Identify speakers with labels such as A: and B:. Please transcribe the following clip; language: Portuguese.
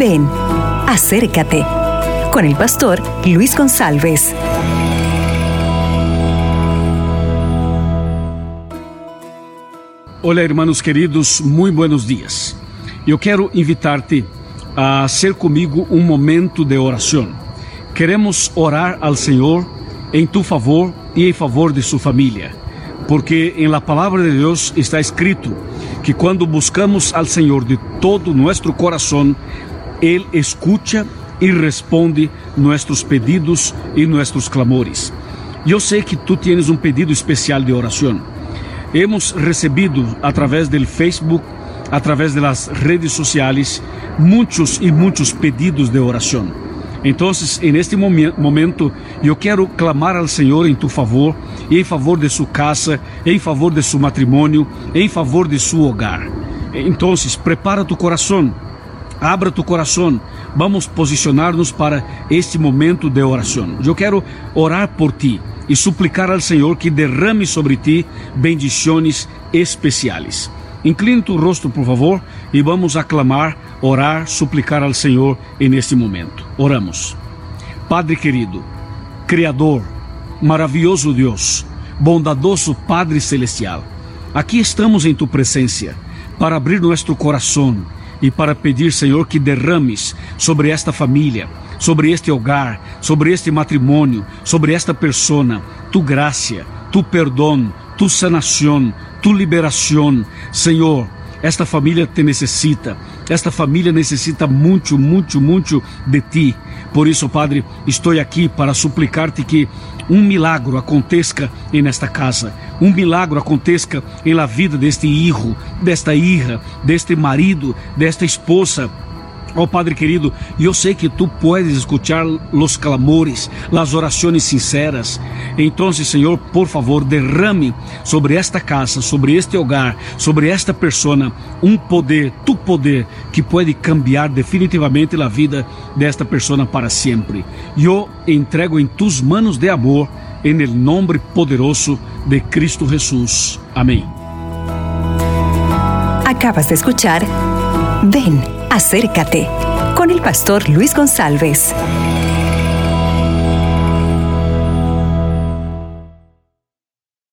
A: Ven, acércate con el pastor Luis González.
B: Olá, irmãos queridos, muito buenos dias. Eu quero invitar-te a ser comigo um momento de oração. Queremos orar ao Senhor em tu favor e em favor de sua família, porque em la palavra de Deus está escrito que quando buscamos ao Senhor de todo nosso coração, Ele escuta e responde nossos pedidos e nossos clamores. Eu sei que tu tienes um pedido especial de oração. Hemos recebido através do Facebook, através das redes sociais, muitos e muitos pedidos de oração. Então, en este momento, eu quero clamar ao Senhor em tu favor, em favor de sua casa, em favor de seu matrimônio, em favor de seu hogar. Então, prepara tu coração, abra tu coração, vamos posicionar-nos para este momento de oração. Eu quero orar por ti e suplicar ao Senhor que derrame sobre ti bendições especiais. Incline tu rosto, por favor, e vamos aclamar, orar, suplicar ao Senhor neste momento. Oramos. Padre querido, Criador, maravilhoso Deus, bondadoso Padre Celestial, aqui estamos em tu presença para abrir nosso coração e para pedir, Senhor, que derrames sobre esta família, sobre este hogar, sobre este matrimônio, sobre esta persona, tu graça, tu perdão, tu sanação, tu liberação. Senhor, esta família te necessita. Esta família necessita muito, muito, muito de ti. Por isso, Padre, estou aqui para suplicar-te que um milagro aconteça nesta casa, um milagro aconteça em la vida deste hijo, desta hija, deste marido, desta esposa Oh Padre querido, eu sei que tu puedes escuchar os clamores, as orações sinceras. Então, Senhor, por favor, derrame sobre esta casa, sobre este hogar, sobre esta persona, um poder, tu poder, que pode cambiar definitivamente a vida desta persona para sempre. Eu entrego em tus manos de amor, em nome poderoso de Cristo Jesus. Amém.
A: Acabas de escuchar Ven, acércate con el pastor Luis González.